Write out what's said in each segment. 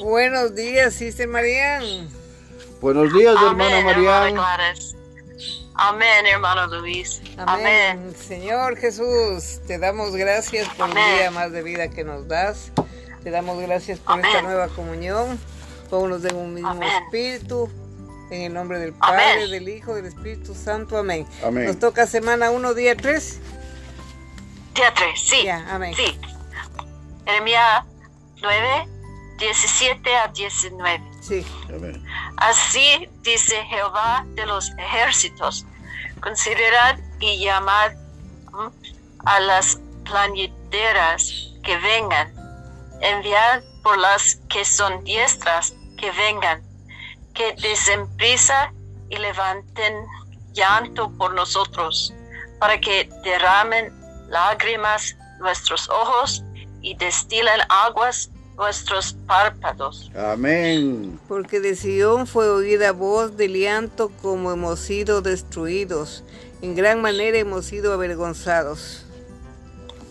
Buenos días, Sister Marian. Buenos días, hermana Amén, Marian. hermana Gladys. Amén, hermano Luis. Amén. Amén. Señor Jesús, te damos gracias por un Amén. día más de vida que nos das. Te damos gracias por Amén. esta nueva comunión. Pónganos en un mismo Amén. espíritu. En el nombre del Padre, Amén. del Hijo, del Espíritu Santo. Amén. Amén. Nos toca semana 1, día 3. Día 3, sí. Ya, amén. Sí. Jeremías 9, 17 a 19. Sí. Amén. Así dice Jehová de los ejércitos, considerad y llamad a las plañideras que vengan, enviad por las que son diestras que vengan, que desen prisa y levanten llanto por nosotros, para que derramen lágrimas nuestros ojos y destilen aguas nuestros párpados. Amén. Porque de Sión fue oída voz de llanto como hemos sido destruidos. En gran manera hemos sido avergonzados.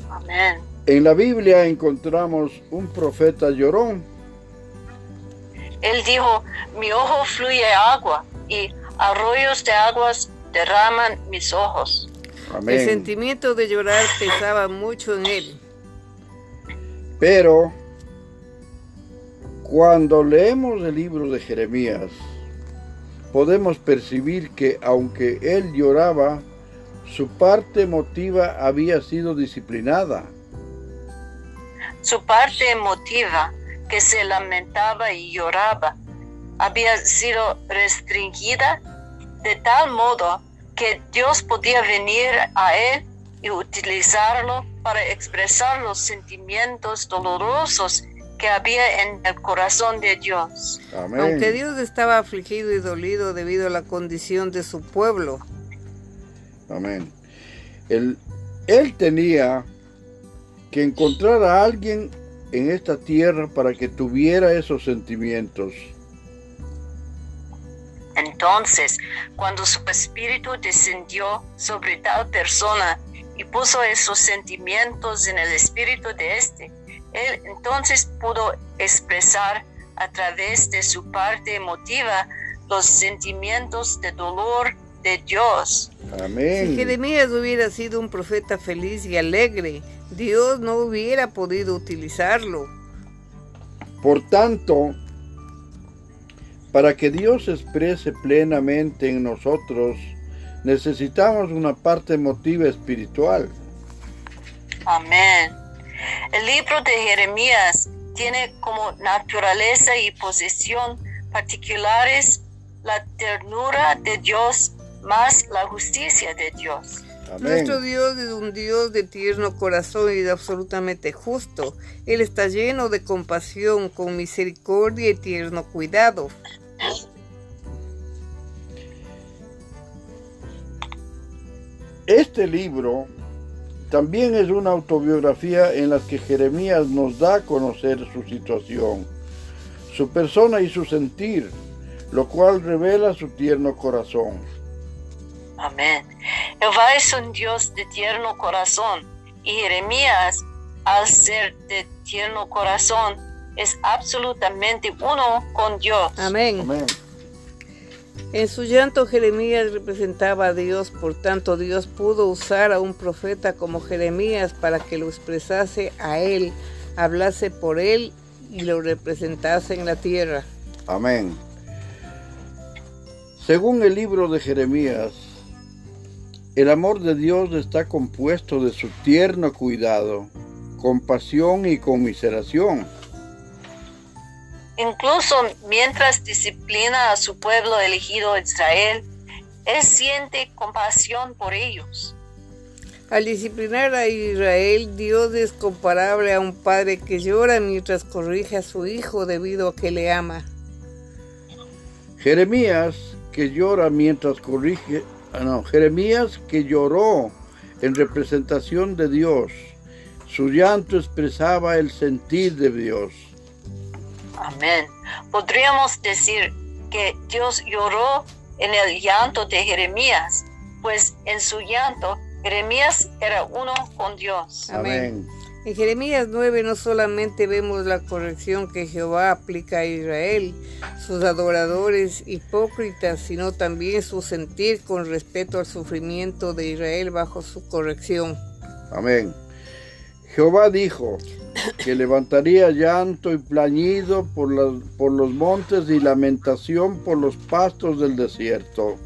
Amén. En la Biblia encontramos un profeta llorón. Él dijo, mi ojo fluye agua y arroyos de aguas derraman mis ojos. El Amén. sentimiento de llorar pesaba mucho en él. Pero cuando leemos el libro de Jeremías, podemos percibir que aunque él lloraba, su parte emotiva había sido disciplinada. Su parte emotiva, que se lamentaba y lloraba, había sido restringida de tal modo que Dios podía venir a él y utilizarlo para expresar los sentimientos dolorosos que había en el corazón de Dios. Amén. Aunque Dios estaba afligido y dolido debido a la condición de su pueblo, Amén. Él, él tenía que encontrar a alguien en esta tierra para que tuviera esos sentimientos. Entonces, cuando su espíritu descendió sobre tal persona y puso esos sentimientos en el espíritu de éste, él entonces pudo expresar a través de su parte emotiva los sentimientos de dolor de Dios. si Amén. Jeremías hubiera sido un profeta feliz y alegre, Dios no hubiera podido utilizarlo. Por tanto, para que Dios se exprese plenamente en nosotros, necesitamos una parte emotiva espiritual. Amén. El libro de Jeremías tiene como naturaleza y posesión particulares la ternura de Dios más la justicia de Dios. Amén. Nuestro Dios es un Dios de tierno corazón y de absolutamente justo. Él está lleno de compasión, con misericordia y tierno cuidado. Este libro también es una autobiografía en la que Jeremías nos da a conocer su situación, su persona y su sentir, lo cual revela su tierno corazón. Amén. Jehová es un Dios de tierno corazón y Jeremías, al ser de tierno corazón, es absolutamente uno con Dios. Amén. Amén. En su llanto Jeremías representaba a Dios, por tanto Dios pudo usar a un profeta como Jeremías para que lo expresase a él, hablase por él y lo representase en la tierra. Amén. Según el libro de Jeremías, el amor de Dios está compuesto de su tierno cuidado, compasión y conmiseración. Incluso mientras disciplina a su pueblo elegido Israel, Él siente compasión por ellos. Al disciplinar a Israel, Dios es comparable a un padre que llora mientras corrige a su hijo debido a que le ama. Jeremías que llora mientras corrige, ah, no, Jeremías que lloró en representación de Dios. Su llanto expresaba el sentir de Dios. Amén. Podríamos decir que Dios lloró en el llanto de Jeremías, pues en su llanto Jeremías era uno con Dios. Amén. En Jeremías 9 no solamente vemos la corrección que Jehová aplica a Israel, sus adoradores hipócritas, sino también su sentir con respecto al sufrimiento de Israel bajo su corrección. Amén. Jehová dijo que levantaría llanto y plañido por, por los montes y lamentación por los pastos del desierto.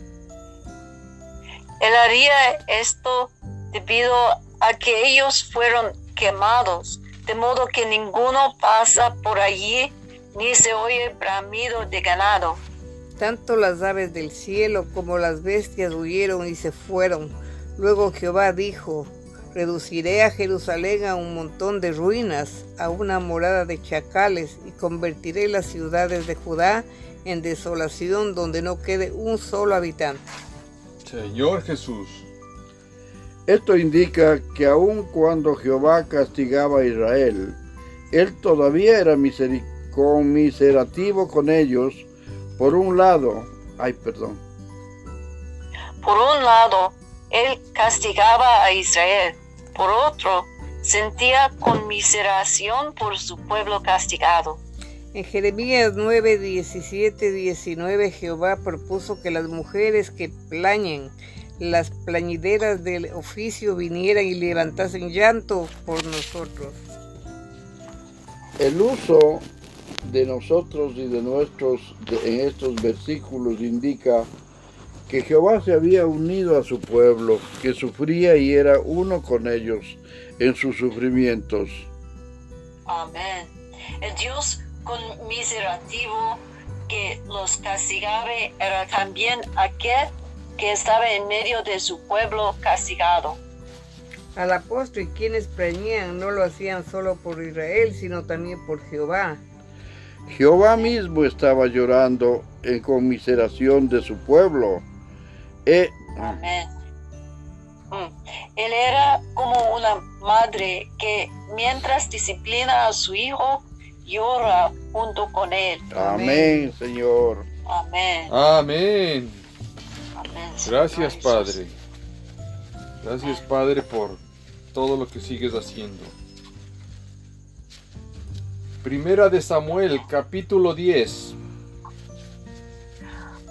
Él haría esto debido a que ellos fueron quemados, de modo que ninguno pasa por allí, ni se oye bramido de ganado. Tanto las aves del cielo como las bestias huyeron y se fueron. Luego Jehová dijo, reduciré a Jerusalén a un montón de ruinas, a una morada de chacales, y convertiré las ciudades de Judá en desolación donde no quede un solo habitante. Señor Jesús, esto indica que aun cuando Jehová castigaba a Israel, él todavía era conmiserativo con ellos. Por un lado, ay, perdón. Por un lado, él castigaba a Israel. Por otro, sentía conmiseración por su pueblo castigado. En Jeremías 9, 17, 19, Jehová propuso que las mujeres que plañen las plañideras del oficio vinieran y levantasen llanto por nosotros. El uso de nosotros y de nuestros en estos versículos indica que Jehová se había unido a su pueblo, que sufría y era uno con ellos en sus sufrimientos. Amén. El Dios conmiserativo que los castigaba era también aquel que estaba en medio de su pueblo castigado. Al apóstol y quienes preñían no lo hacían solo por Israel, sino también por Jehová. Jehová mismo estaba llorando en conmiseración de su pueblo. Eh, Amén. Mm. Él era como una madre que mientras disciplina a su hijo, llora junto con él. Amén, Señor. Amén. Amén. Gracias, Padre. Gracias, Padre, por todo lo que sigues haciendo. Primera de Samuel, capítulo 10.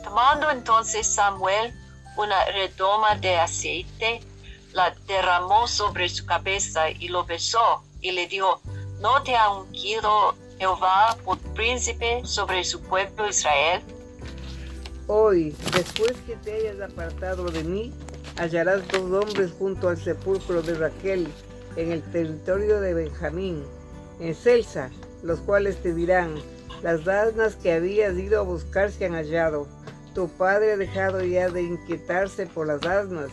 Tomando entonces Samuel una redoma de aceite, la derramó sobre su cabeza y lo besó y le dijo, ¿no te ha ungido Jehová por príncipe sobre su pueblo Israel? Hoy, después que te hayas apartado de mí, hallarás dos hombres junto al sepulcro de Raquel, en el territorio de Benjamín, en Celsa, los cuales te dirán, las asnas que habías ido a buscar se han hallado. Tu padre ha dejado ya de inquietarse por las asnas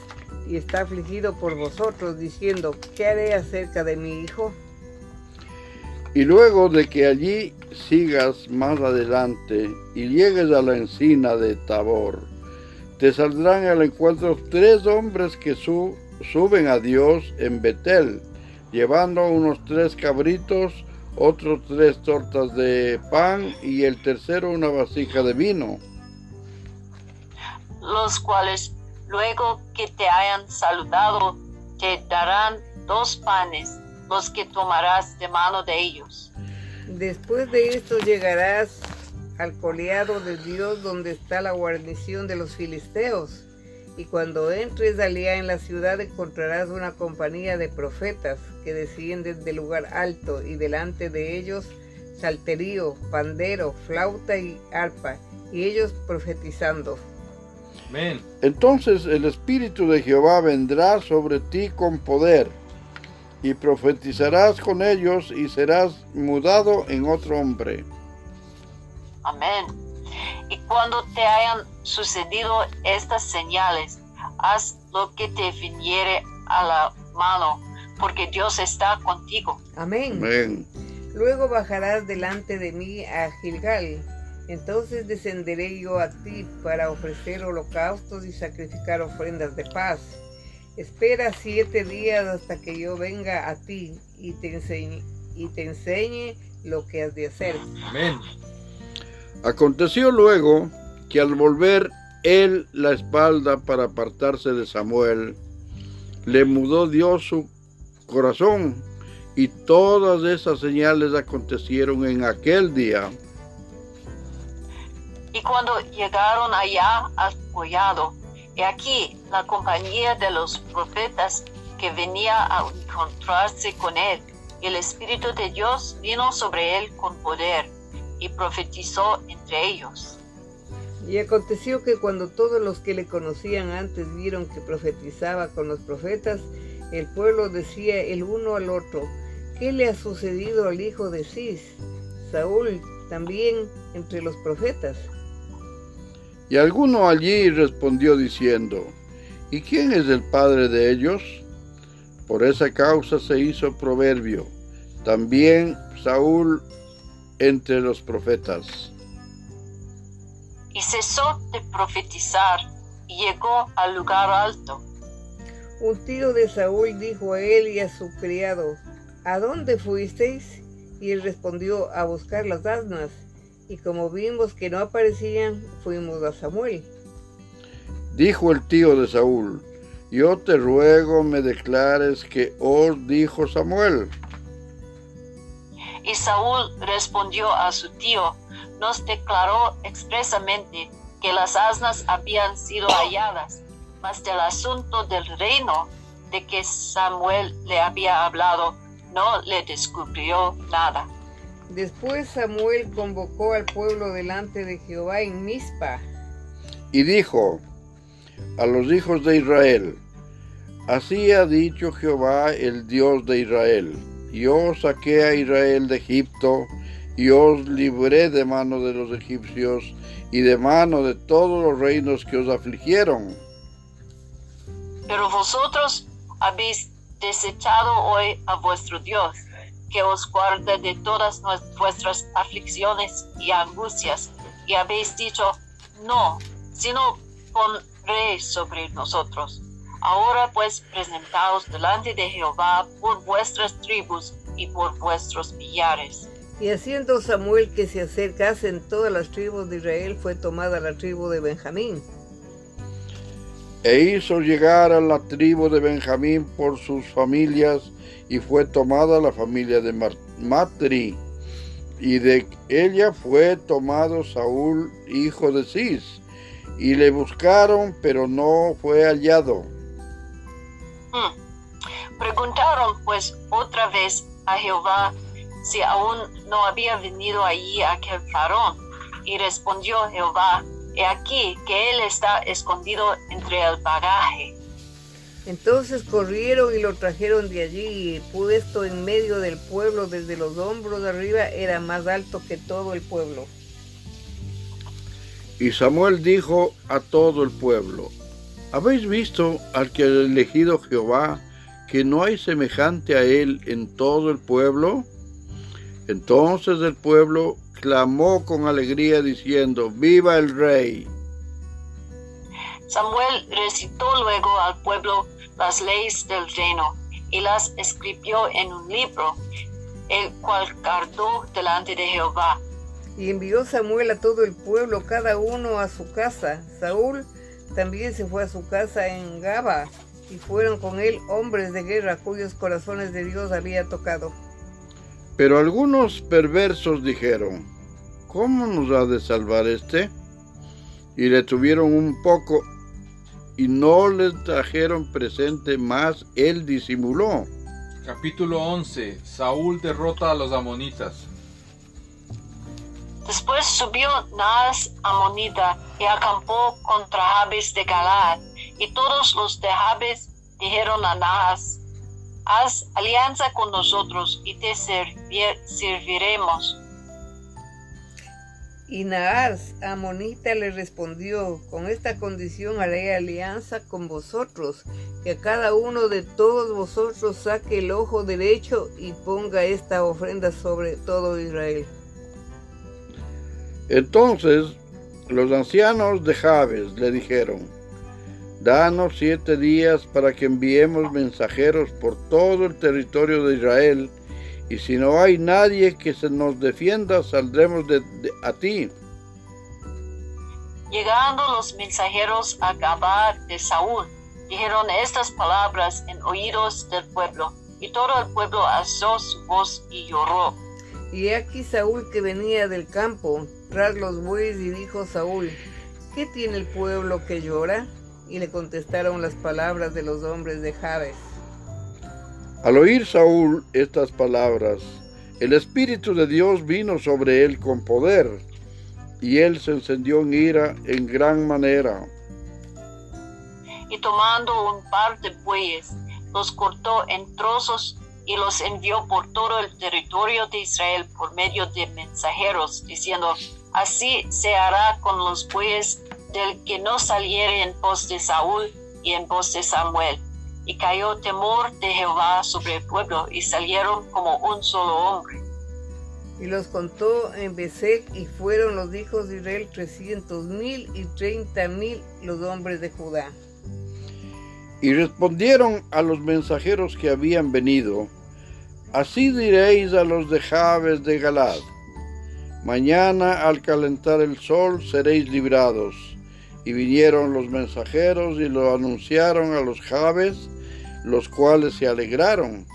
y está afligido por vosotros, diciendo, ¿qué haré acerca de mi hijo? Y luego de que allí sigas más adelante y llegues a la encina de Tabor, te saldrán al encuentro tres hombres que suben a Dios en Betel, llevando unos tres cabritos, otros tres tortas de pan y el tercero una vasija de vino. Los cuales, luego que te hayan saludado, te darán dos panes los que tomarás de mano de ellos. Después de esto llegarás al coleado de Dios donde está la guarnición de los filisteos. Y cuando entres allá en la ciudad encontrarás una compañía de profetas que descienden del lugar alto y delante de ellos salterío, pandero, flauta y arpa, y ellos profetizando. Amén. Entonces el Espíritu de Jehová vendrá sobre ti con poder y profetizarás con ellos y serás mudado en otro hombre. Amén. Y cuando te hayan sucedido estas señales, haz lo que te viniere a la mano, porque Dios está contigo. Amén. Amén. Luego bajarás delante de mí a Gilgal. Entonces descenderé yo a ti para ofrecer holocaustos y sacrificar ofrendas de paz. Espera siete días hasta que yo venga a ti y te enseñe, y te enseñe lo que has de hacer. Amén. Aconteció luego que al volver él la espalda para apartarse de Samuel, le mudó Dios su corazón y todas esas señales acontecieron en aquel día. Y cuando llegaron allá al collado, he aquí la compañía de los profetas que venía a encontrarse con él, y el Espíritu de Dios vino sobre él con poder, y profetizó entre ellos. Y aconteció que cuando todos los que le conocían antes vieron que profetizaba con los profetas, el pueblo decía el uno al otro, ¿qué le ha sucedido al hijo de Cis? Saúl también entre los profetas. Y alguno allí respondió diciendo, ¿y quién es el padre de ellos? Por esa causa se hizo proverbio, también Saúl entre los profetas. Y cesó de profetizar y llegó al lugar alto. Un tío de Saúl dijo a él y a su criado, ¿A dónde fuisteis? Y él respondió, a buscar las asnas. Y como vimos que no aparecían, fuimos a Samuel. Dijo el tío de Saúl, yo te ruego me declares que os dijo Samuel. Y Saúl respondió a su tío, nos declaró expresamente que las asnas habían sido halladas, mas del asunto del reino de que Samuel le había hablado, no le descubrió nada. Después Samuel convocó al pueblo delante de Jehová en Mizpa. Y dijo a los hijos de Israel, así ha dicho Jehová el Dios de Israel, yo saqué a Israel de Egipto, y os libré de mano de los egipcios y de mano de todos los reinos que os afligieron. Pero vosotros habéis desechado hoy a vuestro Dios, que os guarda de todas vuestras aflicciones y angustias, y habéis dicho, no, sino pondré sobre nosotros. Ahora pues presentaos delante de Jehová por vuestras tribus y por vuestros millares. Y haciendo Samuel que se acercasen todas las tribus de Israel, fue tomada la tribu de Benjamín. E hizo llegar a la tribu de Benjamín por sus familias, y fue tomada la familia de Matri, y de ella fue tomado Saúl, hijo de Cis, y le buscaron, pero no fue hallado. Hmm. Preguntaron pues otra vez a Jehová si aún no había venido allí aquel farón. Y respondió Jehová, he aquí que él está escondido entre el bagaje. Entonces corrieron y lo trajeron de allí, y puesto en medio del pueblo desde los hombros de arriba, era más alto que todo el pueblo. Y Samuel dijo a todo el pueblo, ¿habéis visto al que ha elegido Jehová, que no hay semejante a él en todo el pueblo? Entonces el pueblo clamó con alegría diciendo, ¡Viva el rey! Samuel recitó luego al pueblo las leyes del reino y las escribió en un libro, el cual guardó delante de Jehová. Y envió Samuel a todo el pueblo, cada uno a su casa. Saúl también se fue a su casa en Gaba, y fueron con él hombres de guerra cuyos corazones de Dios había tocado. Pero algunos perversos dijeron, ¿cómo nos ha de salvar este? Y le tuvieron un poco y no le trajeron presente más, él disimuló. Capítulo 11. Saúl derrota a los amonitas. Después subió Naas Amonita y acampó contra Jabes de Galaad, y todos los de Jabes dijeron a Naas, haz alianza con nosotros y te serviremos. Y Naas, Amonita, le respondió, con esta condición haré alianza con vosotros, que cada uno de todos vosotros saque el ojo derecho y ponga esta ofrenda sobre todo Israel. Entonces los ancianos de Jabes le dijeron, Danos siete días para que enviemos mensajeros por todo el territorio de Israel, y si no hay nadie que se nos defienda, saldremos de, a ti. Llegando los mensajeros a Gabar de Saúl, dijeron estas palabras en oídos del pueblo, y todo el pueblo alzó su voz y lloró. Y aquí Saúl que venía del campo tras los bueyes y dijo Saúl, ¿qué tiene el pueblo que llora? Y le contestaron las palabras de los hombres de Jabes. Al oír Saúl estas palabras, el Espíritu de Dios vino sobre él con poder, y él se encendió en ira en gran manera. Y tomando un par de bueyes, los cortó en trozos y los envió por todo el territorio de Israel por medio de mensajeros, diciendo, así se hará con los bueyes del que no saliere en pos de Saúl y en pos de Samuel y cayó temor de Jehová sobre el pueblo, y salieron como un solo hombre. Y los contó en Besek, y fueron los hijos de Israel trescientos mil y treinta mil los hombres de Judá. Y respondieron a los mensajeros que habían venido, Así diréis a los de Jabes de Galad, Mañana al calentar el sol seréis librados. Y vinieron los mensajeros y lo anunciaron a los Jabes, los cuales se alegraron.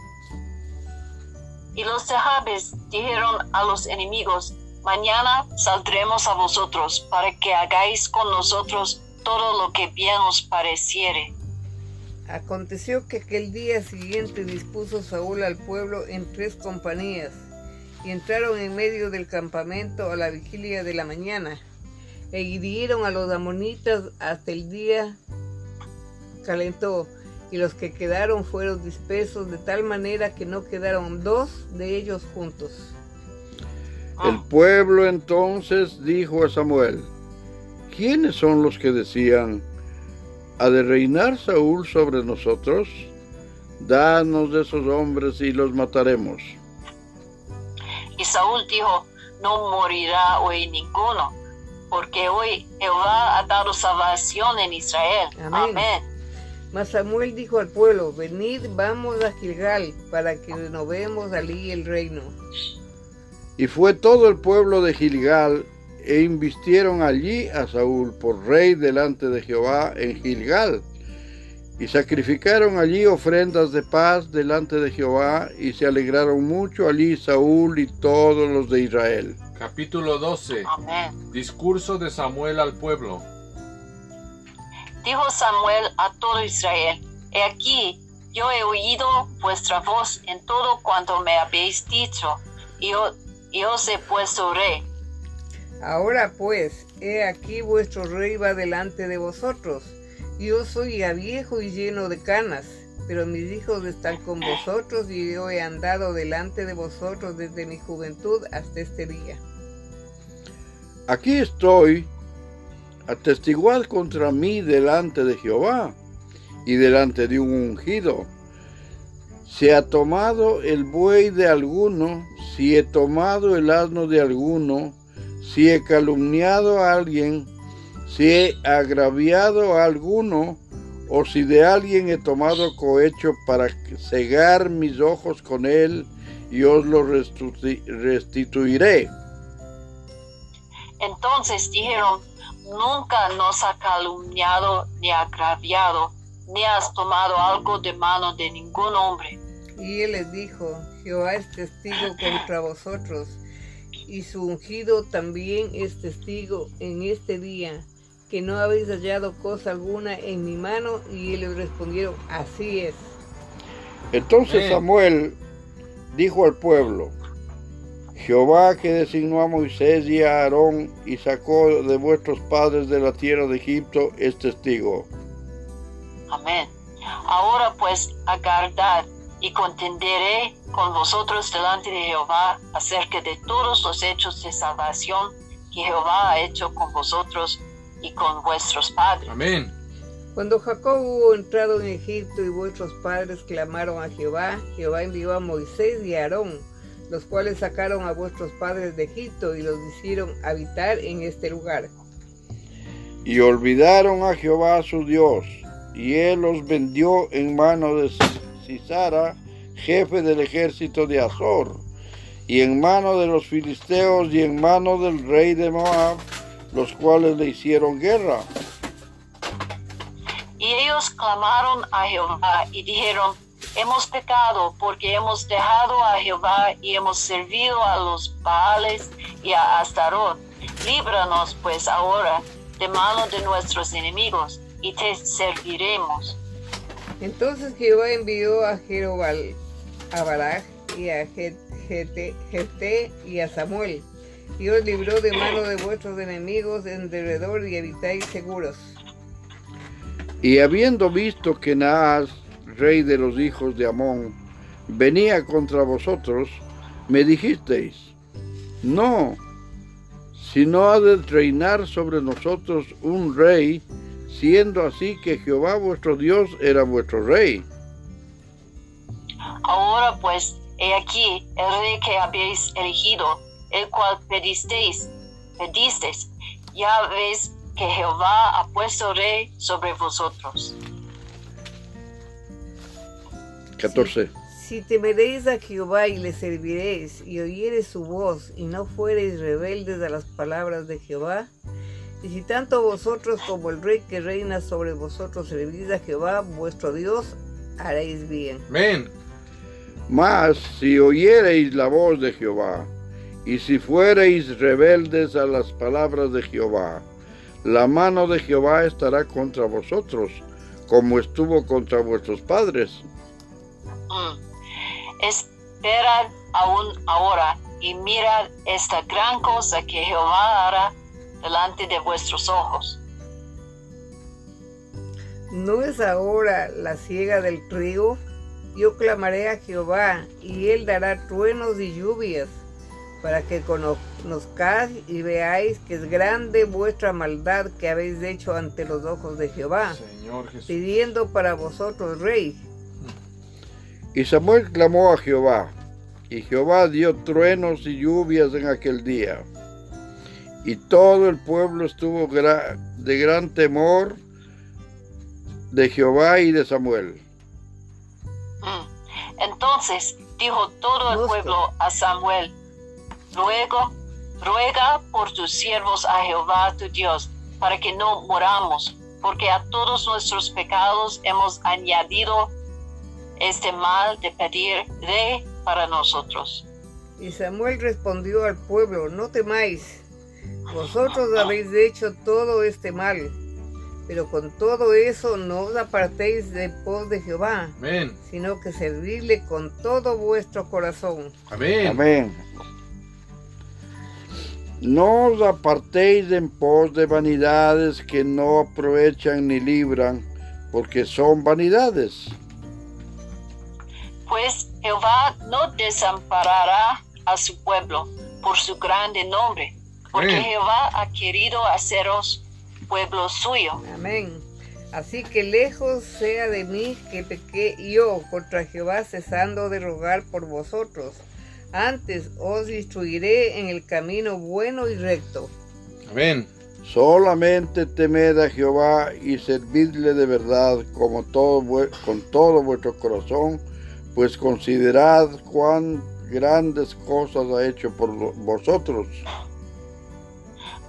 Y los Jabes dijeron a los enemigos, mañana saldremos a vosotros para que hagáis con nosotros todo lo que bien os pareciere. Aconteció que aquel día siguiente dispuso Saúl al pueblo en tres compañías, y entraron en medio del campamento a la vigilia de la mañana, e hirieron a los amonitas hasta el día calentó, y los que quedaron fueron dispersos de tal manera que no quedaron dos de ellos juntos. El pueblo entonces dijo a Samuel, ¿quiénes son los que decían, ¿ha de reinar Saúl sobre nosotros? Danos de esos hombres y los mataremos. Y Saúl dijo, no morirá hoy ninguno, porque hoy Jehová ha dado salvación en Israel. Amén. Mas Samuel dijo al pueblo, venid, vamos a Gilgal, para que renovemos allí el reino. Y fue todo el pueblo de Gilgal, e invistieron allí a Saúl por rey delante de Jehová en Gilgal. Y sacrificaron allí ofrendas de paz delante de Jehová, y se alegraron mucho allí Saúl y todos los de Israel. Capítulo 12. Discurso de Samuel al pueblo. Dijo Samuel a todo Israel, He aquí, yo he oído vuestra voz en todo cuanto me habéis dicho, y, os he puesto rey. Ahora pues, he aquí vuestro rey va delante de vosotros. Yo soy ya viejo y lleno de canas, pero mis hijos están con vosotros y yo he andado delante de vosotros desde mi juventud hasta este día. Aquí estoy atestiguad contra mí delante de Jehová y delante de un ungido. Si ha tomado el buey de alguno, si he tomado el asno de alguno, si he calumniado a alguien, si he agraviado a alguno, o si de alguien he tomado cohecho para cegar mis ojos con él, y os lo restituiré. Entonces dijeron, nunca nos ha calumniado ni agraviado, ni has tomado algo de mano de ningún hombre. Y él les dijo, Jehová es testigo contra vosotros, y su ungido también es testigo en este día, que no habéis hallado cosa alguna en mi mano. Y ellos respondieron, así es. Entonces Samuel dijo al pueblo, Jehová que designó a Moisés y a Aarón y sacó de vuestros padres de la tierra de Egipto es testigo. Amén. Ahora pues aguardad y contenderé con vosotros delante de Jehová acerca de todos los hechos de salvación que Jehová ha hecho con vosotros y con vuestros padres. Amén. Cuando Jacob hubo entrado en Egipto y vuestros padres clamaron a Jehová, Jehová envió a Moisés y a Aarón los cuales sacaron a vuestros padres de Egipto y los hicieron habitar en este lugar. Y olvidaron a Jehová su Dios, y él los vendió en mano de Cisara, jefe del ejército de Azor, y en mano de los filisteos y en mano del rey de Moab, los cuales le hicieron guerra. Y ellos ellos clamaron a Jehová y dijeron, hemos pecado porque hemos dejado a Jehová y hemos servido a los Baales y a Astarot. Líbranos pues ahora de mano de nuestros enemigos y te serviremos. Entonces Jehová envió a Jerobal, a Baraj y a Jete y a Samuel, y os libró de mano de vuestros enemigos en derredor y habitáis seguros. Y habiendo visto que Naas, rey de los hijos de Amón, venía contra vosotros, me dijisteis, no, si no ha de reinar sobre nosotros un rey, siendo así que Jehová vuestro Dios era vuestro rey. Ahora pues, he aquí el rey que habéis elegido, el cual pedisteis, pedisteis, ya veis que Jehová ha puesto rey sobre vosotros. 14. Si, temeréis a Jehová y le serviréis y oyereis su voz y no fuereis rebeldes a las palabras de Jehová, y si tanto vosotros como el rey que reina sobre vosotros servís a Jehová, vuestro Dios, haréis bien. Amén. Mas si oyereis la voz de Jehová, y si fuereis rebeldes a las palabras de Jehová, la mano de Jehová estará contra vosotros, como estuvo contra vuestros padres. Mm. Esperad aún ahora y mirad esta gran cosa que Jehová hará delante de vuestros ojos. ¿No es ahora la siega del trigo? Yo clamaré a Jehová, y él dará truenos y lluvias para que conozcáis y veáis que es grande vuestra maldad que habéis hecho ante los ojos de Jehová, pidiendo para vosotros rey. Y Samuel clamó a Jehová, y Jehová dio truenos y lluvias en aquel día. Y todo el pueblo estuvo de gran temor de Jehová y de Samuel. Mm. Entonces dijo todo el pueblo a Samuel, Luego, ruega por tus siervos a Jehová tu Dios, para que no moramos, porque a todos nuestros pecados hemos añadido este mal de pedir de para nosotros. Y Samuel respondió al pueblo, no temáis, vosotros habéis hecho todo este mal, pero con todo eso no os apartéis de pos de Jehová, Amén. sino que servirle con todo vuestro corazón. Amén. Amén. No os apartéis en pos de vanidades que no aprovechan ni libran, porque son vanidades. Pues Jehová no desamparará a su pueblo por su grande nombre, porque Jehová ha querido haceros pueblo suyo. Amén. Así que lejos sea de mí que pequé yo contra Jehová cesando de rogar por vosotros antes os instruiré en el camino bueno y recto. Amén. Solamente temed a Jehová y servidle de verdad como todo, con todo vuestro corazón, pues considerad cuán grandes cosas ha hecho por vosotros.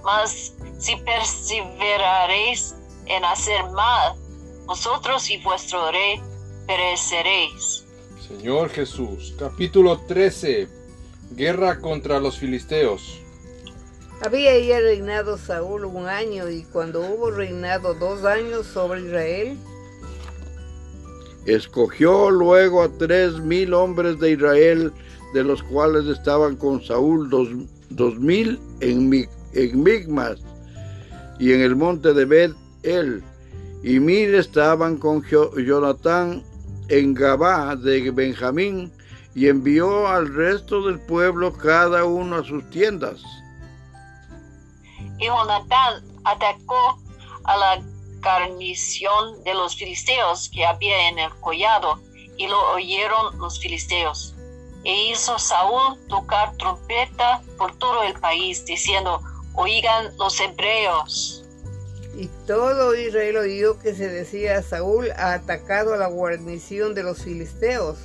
Mas si perseveraréis en hacer mal, vosotros y vuestro rey pereceréis. Señor Jesús, capítulo 13, Guerra contra los filisteos. Había ya reinado Saúl un año y cuando hubo reinado dos años sobre Israel, escogió luego a tres mil hombres de Israel, de los cuales estaban con Saúl dos, mil en, en Migmas y en el monte de Bet El, y mil estaban con Jonatán en Gabá de Benjamín, y envió al resto del pueblo cada uno a sus tiendas. Y Jonatán atacó a la guarnición de los filisteos que había en el collado, y lo oyeron los filisteos. E hizo Saúl tocar trompeta por todo el país, diciendo, oigan los hebreos. Y todo Israel oyó que se decía, Saúl ha atacado a la guarnición de los filisteos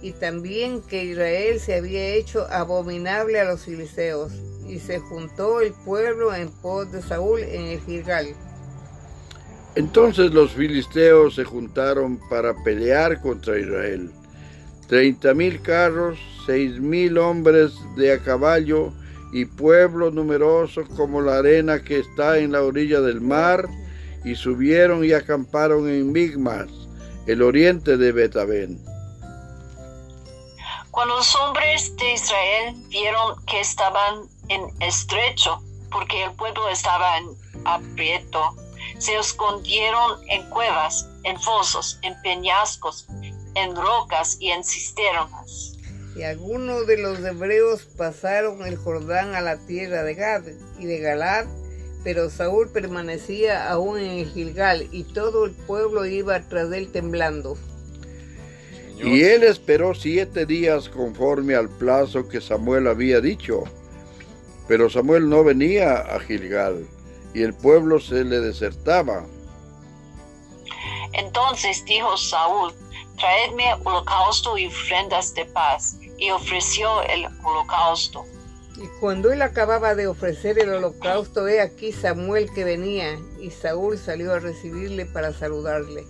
y también que Israel se había hecho abominable a los filisteos, y se juntó el pueblo en pos de Saúl en el Gilgal. Entonces los filisteos se juntaron para pelear contra Israel. Treinta mil carros, seis mil hombres de a caballo y pueblo numeroso como la arena que está en la orilla del mar, y subieron y acamparon en Migmas, el oriente de Betabén. Cuando los hombres de Israel vieron que estaban en estrecho, porque el pueblo estaba en aprieto, se escondieron en cuevas, en fosos, en peñascos, en rocas y en cisternas. Y algunos de los hebreos pasaron el Jordán a la tierra de Gad y de Galad, pero Saúl permanecía aún en el Gilgal y todo el pueblo iba tras él temblando. Y él esperó siete días conforme al plazo que Samuel había dicho. Pero Samuel no venía a Gilgal y el pueblo se le desertaba. Entonces dijo Saúl, traedme holocausto y ofrendas de paz. Y ofreció el holocausto. Y cuando él acababa de ofrecer el holocausto, he aquí Samuel que venía, y Saúl salió a recibirle para saludarle.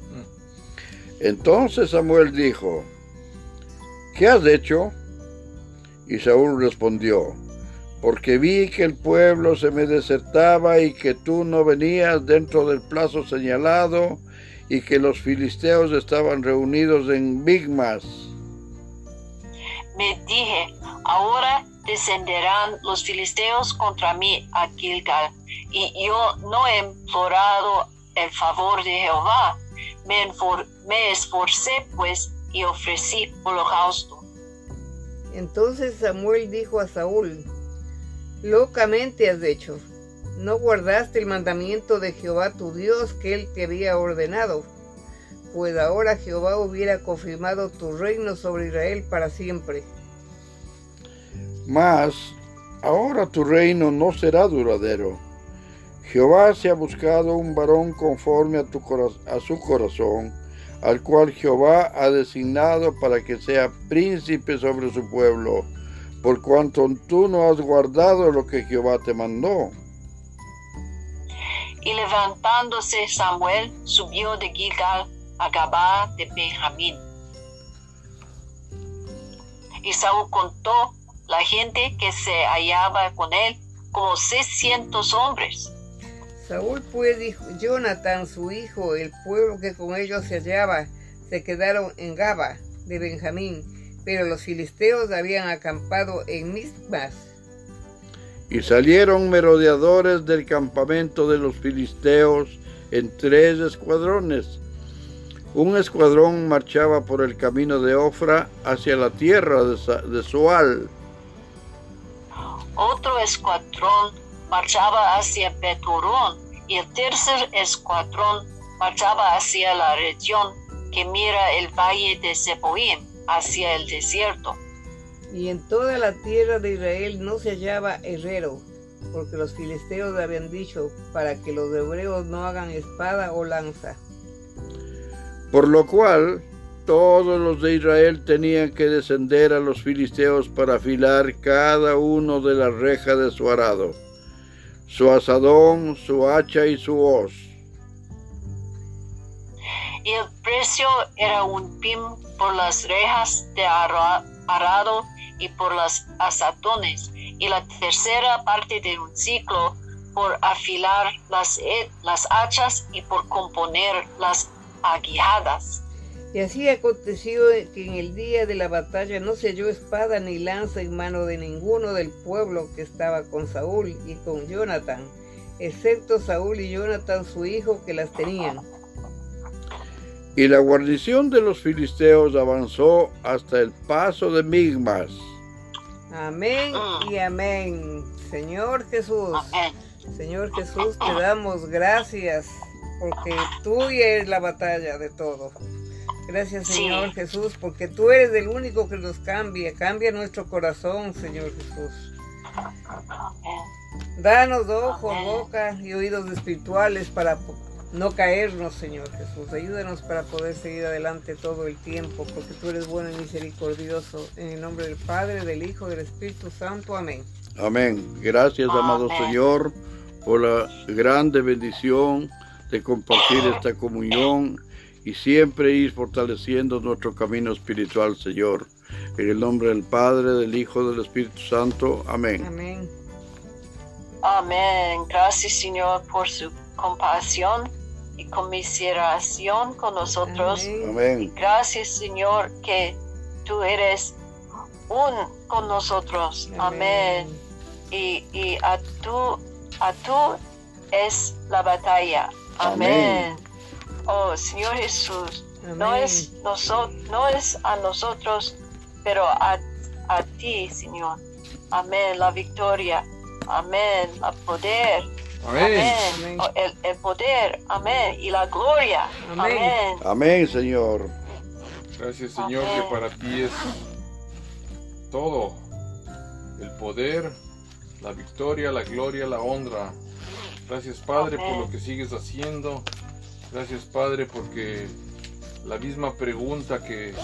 Entonces Samuel dijo, ¿qué has hecho? Y Saúl respondió, porque vi que el pueblo se me desertaba y que tú no venías dentro del plazo señalado y que los filisteos estaban reunidos en Bigmas. Me dije, ahora descenderán los filisteos contra mí a Gilgal, y yo no he implorado el favor de Jehová. Me, me esforcé pues y ofrecí holocausto. Entonces Samuel dijo a Saúl, locamente has hecho, no guardaste el mandamiento de Jehová tu Dios que él te había ordenado, pues ahora Jehová hubiera confirmado tu reino sobre Israel para siempre. Mas ahora tu reino no será duradero. Jehová se ha buscado un varón conforme a, tu a su corazón, al cual Jehová ha designado para que sea príncipe sobre su pueblo, por cuanto tú no has guardado lo que Jehová te mandó. Y levantándose Samuel subió de Gilgal a Gabá de Benjamín. Y Saúl contó la gente que se hallaba con él como 600 hombres. Saúl pues dijo, Jonathan, su hijo, el pueblo que con ellos se hallaba, se quedaron en Gaba de Benjamín, pero los filisteos habían acampado en Mismas. Y salieron merodeadores del campamento de los filisteos en tres escuadrones. Un escuadrón marchaba por el camino de Ofra hacia la tierra de Sual otro escuadrón marchaba hacia Beturón y el tercer escuadrón marchaba hacia la región que mira el valle de Seboim, hacia el desierto. Y en toda la tierra de Israel no se hallaba herrero, porque los filisteos habían dicho para que los hebreos no hagan espada o lanza. Por lo cual todos los de Israel tenían que descender a los filisteos para afilar cada uno de las rejas de su arado, su asadón, su hacha y su hoz. Y el precio era un pim por las rejas de arado y por las asadones, y la tercera parte de un ciclo por afilar las, las hachas y por componer las aguijadas. Y así aconteció que en el día de la batalla no se halló espada ni lanza en mano de ninguno del pueblo que estaba con Saúl y con Jonathan, excepto Saúl y Jonathan su hijo que las tenían. Y la guarnición de los filisteos avanzó hasta el paso de Migmas. Amén y amén. Señor Jesús, Señor Jesús, te damos gracias porque tuya es la batalla de todo. Gracias Señor Jesús, porque tú eres el único que nos cambia. Cambia nuestro corazón, Señor Jesús. Danos ojos, boca y oídos espirituales para no caernos, Señor Jesús. Ayúdanos para poder seguir adelante todo el tiempo, porque tú eres bueno y misericordioso. En el nombre del Padre, del Hijo, del Espíritu Santo. Amén. Amén. Gracias, amado Señor, por la grande bendición de compartir esta comunión y siempre ir fortaleciendo nuestro camino espiritual, Señor. En el nombre del Padre, del Hijo, del Espíritu Santo. Amén. Amén. Amén. Gracias, Señor, por su compasión y conmiseración con nosotros. Amén. Gracias, Señor, que tú eres un con nosotros. Amén. Y, y a tú, a tú es la batalla. Amén. Amén. Oh, Señor Jesús, no es, noso- no es a nosotros, pero a, a ti, Señor. Amén. La victoria. Amén. El poder. Amén. Amén. Oh, El, el poder. Amén. Y la gloria. Amén. Amén. Amén, Señor. Gracias Señor que para ti es todo. El poder, la victoria, la gloria, la honra. Gracias Padre por lo que sigues haciendo. Gracias Padre porque la misma pregunta que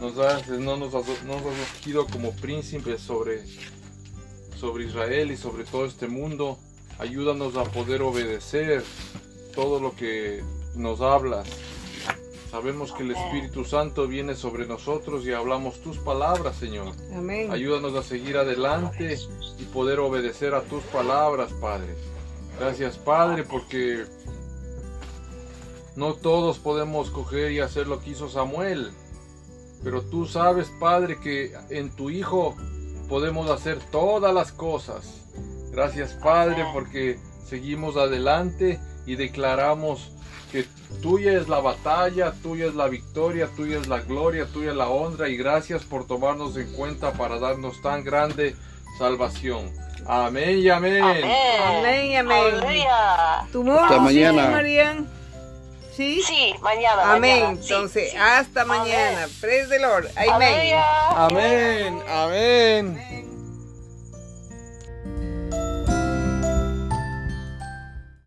nos das, no nos has, no nos has como príncipes sobre, sobre Israel y sobre todo este mundo. Ayúdanos a poder obedecer todo lo que nos hablas. Sabemos que el. Espíritu Santo viene sobre nosotros y hablamos tus palabras, Señor. Amén. Ayúdanos a seguir adelante y poder obedecer a tus palabras, Padre. Gracias, Padre, porque no todos podemos coger y hacer lo que hizo Samuel. Pero tú sabes, Padre, que en tu Hijo podemos hacer todas las cosas. Gracias, Padre, porque seguimos adelante y declaramos que tuya es la batalla, tuya es la victoria, tuya es la gloria, tuya es la honra y gracias por tomarnos en cuenta para darnos tan grande salvación. Amén y amén. Amén. Amén, amén. ¿Tu muro Hasta sí, mañana. Marian? ¿Sí? Sí, mañana. Amén. mañana. Sí, Entonces, sí. hasta Amén. mañana. Praise the Lord. Amén. Amén, amén. Amén.